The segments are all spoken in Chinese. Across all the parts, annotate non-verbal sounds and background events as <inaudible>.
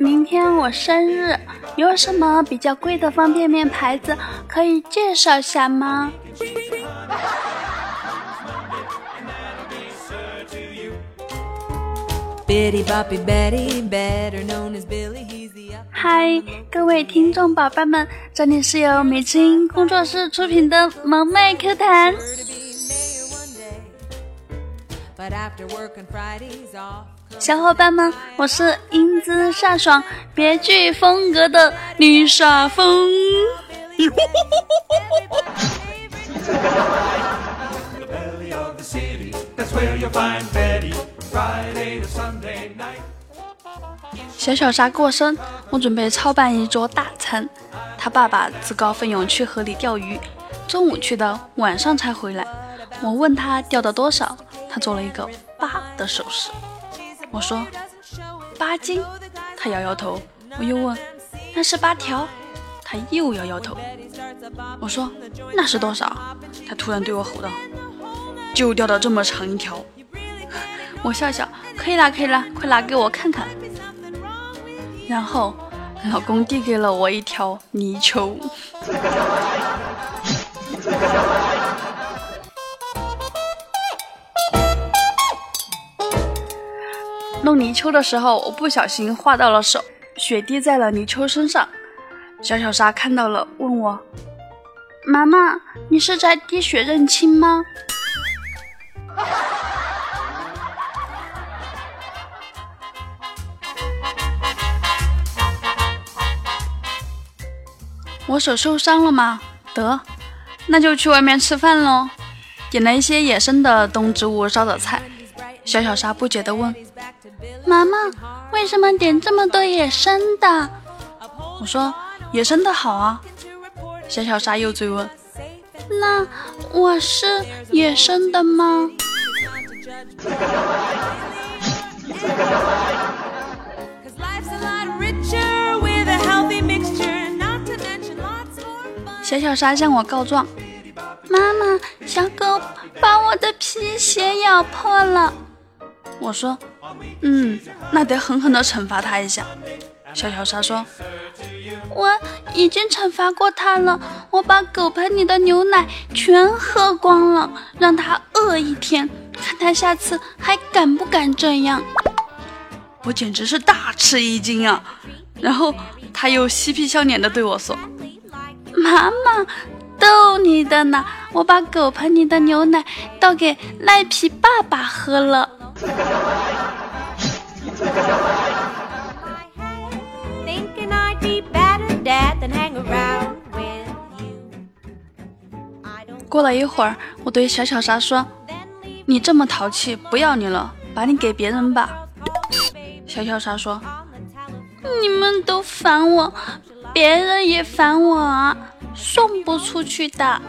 明天我生日，有什么比较贵的方便面牌子可以介绍下吗？嗨，各位听众宝贝们，这里是由美青工作室出品的萌妹 Q 弹。小伙伴们，我是英姿飒爽、别具风格的女耍风。小小沙过生，我准备操办一桌大餐。他爸爸自告奋勇去河里钓鱼，中午去的，晚上才回来。我问他钓到多少，他做了一个八的手势。我说八斤，他摇摇头。我又问那是八条，他又摇摇头。我说那是多少？他突然对我吼道：“就钓到这么长一条。<laughs> ”我笑笑，可以啦，可以啦，快拿给我看看。然后老公递给了我一条泥鳅。弄泥鳅的时候，我不小心划到了手，血滴在了泥鳅身上。小小沙看到了，问我：“妈妈，你是在滴血认亲吗？” <laughs> 我手受伤了吗？得，那就去外面吃饭喽。点了一些野生的动植物烧的菜。小小沙不解地问：“妈妈，为什么点这么多野生的？”我说：“野生的好啊。”小小沙又追问：“那我是野生的吗？”小小沙向我告状：“妈妈，小狗把我的皮鞋咬破了。”我说：“嗯，那得狠狠的惩罚他一下。”小小沙说：“我已经惩罚过他了，我把狗盆里的牛奶全喝光了，让他饿一天，看他下次还敢不敢这样。”我简直是大吃一惊啊！然后他又嬉皮笑脸的对我说。妈妈逗你的呢，我把狗盆里的牛奶倒给赖皮爸爸喝了。<laughs> 过了一会儿，我对小小沙说：“你这么淘气，不要你了，把你给别人吧。<laughs> ”小小沙说：“你们都烦我。”别人也烦我啊，送不出去的。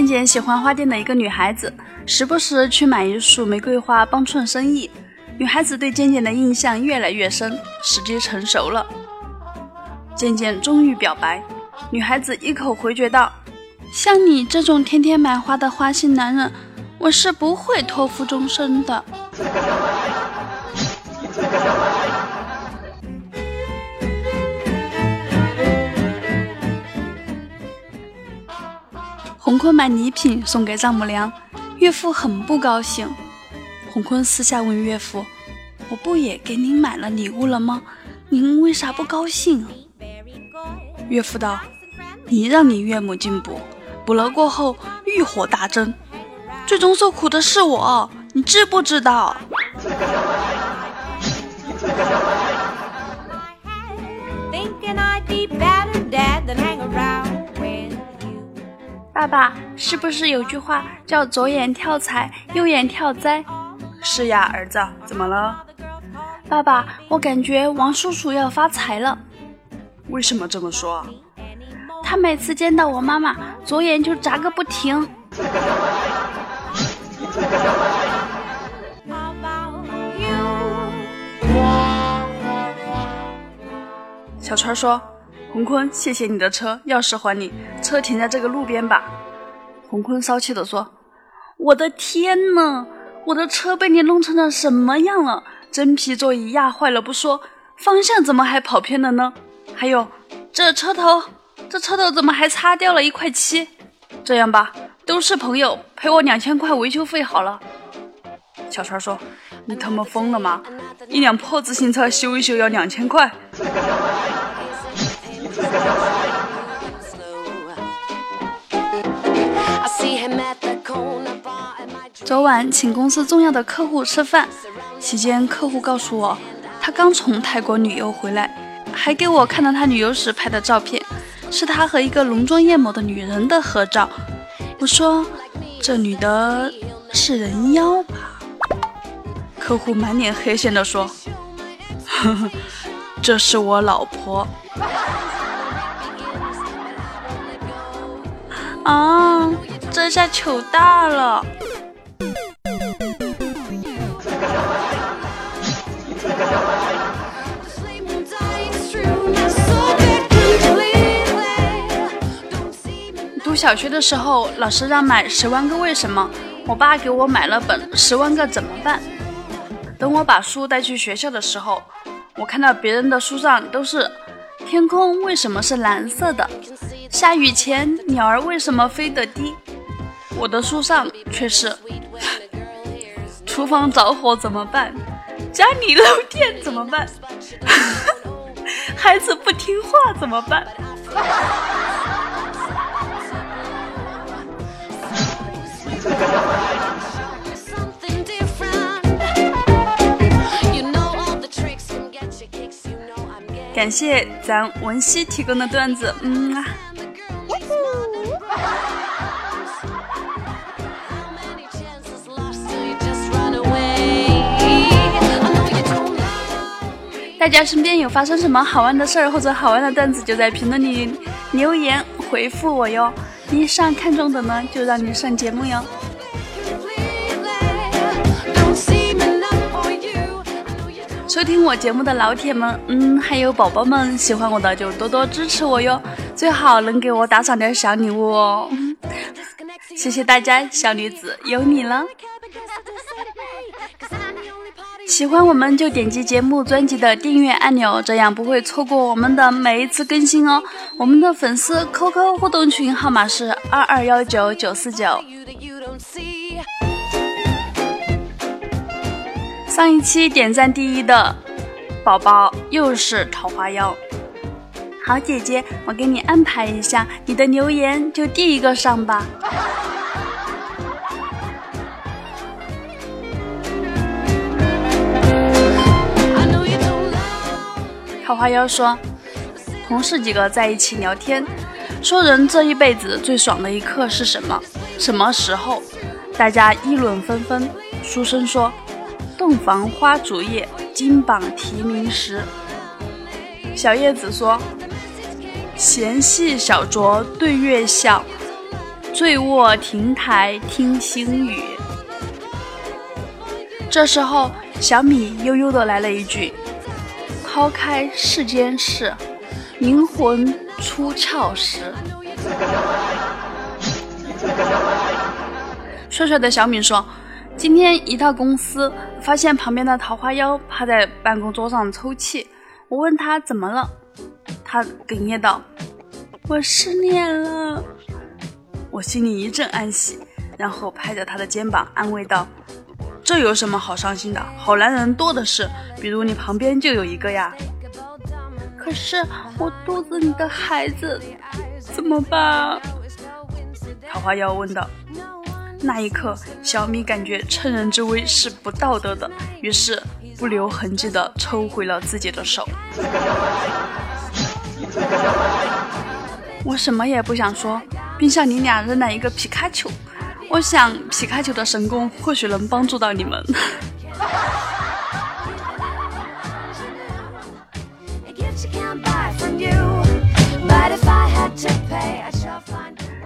渐渐喜欢花店的一个女孩子，时不时去买一束玫瑰花帮衬生意。女孩子对渐渐的印象越来越深，时机成熟了，渐渐终于表白。女孩子一口回绝道：“像你这种天天买花的花心男人。”我是不会托付终身的。洪坤买礼品送给丈母娘，岳父很不高兴。洪坤私下问岳父：“我不也给您买了礼物了吗？您为啥不高兴？”岳父道：“你让你岳母进补，补了过后欲火大增。”最终受苦的是我，你知不知道？爸爸，是不是有句话叫左眼跳财，右眼跳灾？是呀，儿子，怎么了？爸爸，我感觉王叔叔要发财了。为什么这么说？他每次见到我妈妈，左眼就眨个不停。小川说：“洪坤，谢谢你的车，钥匙还你，车停在这个路边吧。”洪坤骚气地说：“我的天呐，我的车被你弄成了什么样了？真皮座椅压坏了不说，方向怎么还跑偏了呢？还有这车头，这车头怎么还擦掉了一块漆？这样吧，都是朋友，赔我两千块维修费好了。”小川说：“你他妈疯了吗？一辆破自行车修一修要两千块？”昨晚请公司重要的客户吃饭，期间客户告诉我，他刚从泰国旅游回来，还给我看了他旅游时拍的照片，是他和一个浓妆艳抹的女人的合照。我说：“这女的是人妖吧？”客户满脸黑线地说：“，<laughs> 这是我老婆。”啊，这下糗大了！读小学的时候，老师让买《十万个为什么》，我爸给我买了本《十万个怎么办》。等我把书带去学校的时候，我看到别人的书上都是“天空为什么是蓝色的”，“下雨前鸟儿为什么飞得低”，我的书上却是“ <laughs> 厨房着火怎么办？家里漏电怎么办？<laughs> 孩子不听话怎么办？” <laughs> 感谢咱文熙提供的段子，嗯啊。大家身边有发生什么好玩的事儿或者好玩的段子，就在评论里留言回复我哟。你上看中的呢，就让你上节目哟。收听我节目的老铁们，嗯，还有宝宝们，喜欢我的就多多支持我哟，最好能给我打赏点小礼物哦，<laughs> 谢谢大家，小女子有你了。喜欢我们就点击节目专辑的订阅按钮，这样不会错过我们的每一次更新哦。我们的粉丝 QQ 互动群号码是二二幺九九四九。上一期点赞第一的宝宝又是桃花妖，好姐姐，我给你安排一下，你的留言就第一个上吧。桃花妖说，同事几个在一起聊天，说人这一辈子最爽的一刻是什么？什么时候？大家议论纷纷。书生说。洞房花烛夜，金榜题名时。小叶子说：“闲戏小酌对月笑，醉卧亭台听星雨。”这时候，小米悠悠的来了一句：“抛开世间事，灵魂出窍时。”帅帅的小敏说。今天一到公司，发现旁边的桃花妖趴在办公桌上抽泣。我问他怎么了，他哽咽道：“我失恋了。”我心里一阵安喜，然后拍着他的肩膀安慰道：“这有什么好伤心的？好男人多的是，比如你旁边就有一个呀。”可是我肚子里的孩子怎么办？桃花妖问道。那一刻，小米感觉趁人之危是不道德的，于是不留痕迹的抽回了自己的手。我什么也不想说，并向你俩扔了一个皮卡丘。我想皮卡丘的神功或许能帮助到你们。<laughs>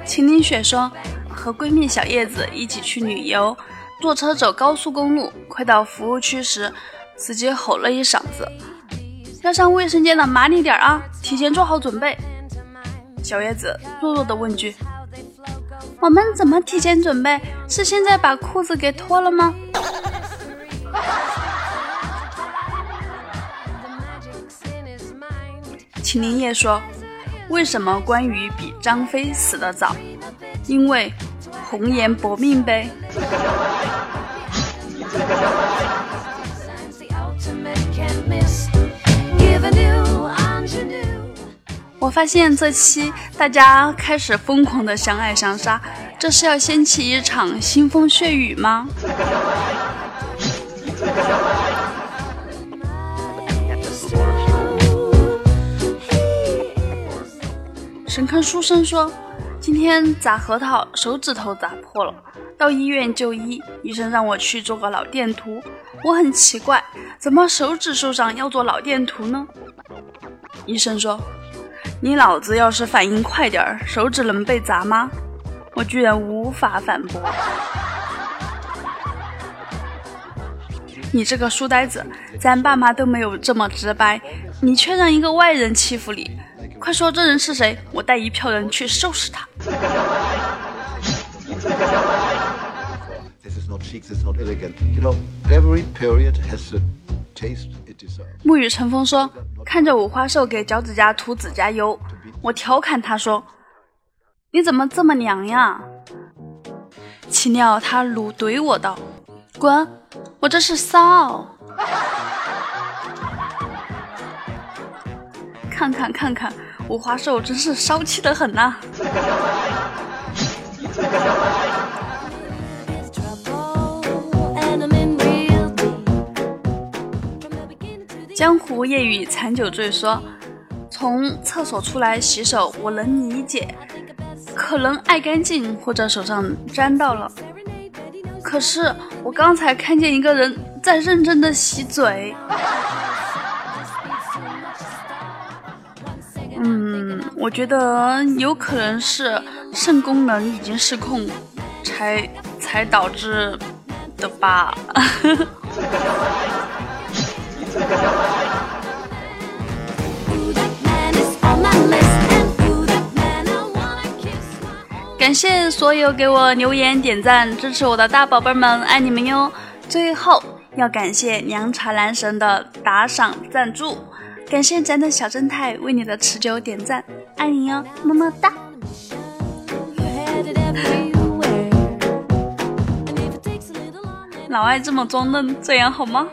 秦林雪说。和闺蜜小叶子一起去旅游，坐车走高速公路，快到服务区时，司机吼了一嗓子：“要上卫生间的，麻利点啊，提前做好准备。”小叶子弱弱的问句：“我们怎么提前准备？是现在把裤子给脱了吗？秦林业说：“为什么关羽比张飞死得早？因为红颜薄命呗。”发现这期大家开始疯狂的相爱相杀，这是要掀起一场腥风血雨吗？神坑书生说，今天砸核桃，手指头砸破了，到医院就医，医生让我去做个脑电图。我很奇怪，怎么手指受伤要做脑电图呢？医生说。你脑子要是反应快点儿，手指能被砸吗？我居然无法反驳。你这个书呆子，咱爸妈都没有这么直白，你却让一个外人欺负你。快说这人是谁，我带一票人去收拾他。沐雨成风说：“看着五花兽给脚趾甲涂指甲油，我调侃他说：‘你怎么这么娘呀？’岂料他怒怼我道：‘滚！我这是骚。<laughs> ’看看看看，五花兽真是骚气的很呐！”江湖夜雨残酒醉说：“从厕所出来洗手，我能理解，可能爱干净或者手上沾到了。可是我刚才看见一个人在认真的洗嘴。嗯，我觉得有可能是肾功能已经失控，才才导致的吧。<laughs> ”感谢所有给我留言、点赞、支持我的大宝贝们，爱你们哟！最后要感谢凉茶男神的打赏赞助，感谢咱的小正太为你的持久点赞，爱你哟，么么哒！老爱这么装嫩，这样好吗？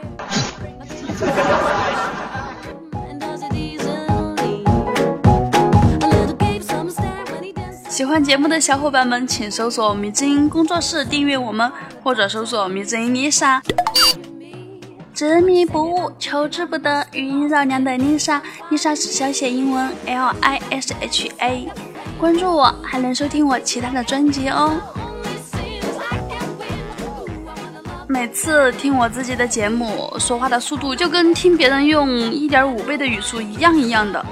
<laughs> 喜欢节目的小伙伴们，请搜索“迷之音工作室”订阅我们，或者搜索“迷之音丽莎”。执迷不悟，求之不得，余音绕梁的丽莎，丽莎是小写英文 L I S H A。关注我，还能收听我其他的专辑哦。每次听我自己的节目，说话的速度就跟听别人用一点五倍的语速一样一样的。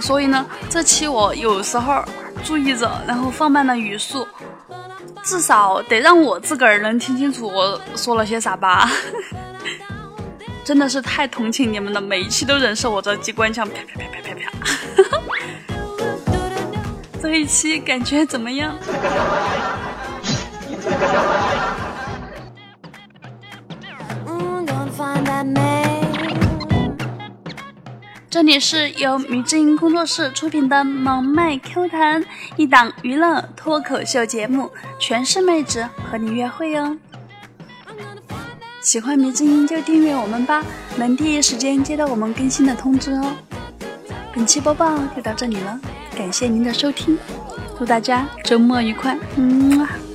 所以呢，这期我有时候。注意着，然后放慢了语速，至少得让我自个儿能听清楚我说了些啥吧。<laughs> 真的是太同情你们了，每一期都忍受我这机关枪，啪啪啪啪啪啪。<laughs> 这一期感觉怎么样？这里是由迷之音工作室出品的萌妹 Q 弹，一档娱乐脱口秀节目，全是妹子和你约会哦。喜欢迷之音就订阅我们吧，能第一时间接到我们更新的通知哦。本期播报就到这里了，感谢您的收听，祝大家周末愉快，嗯。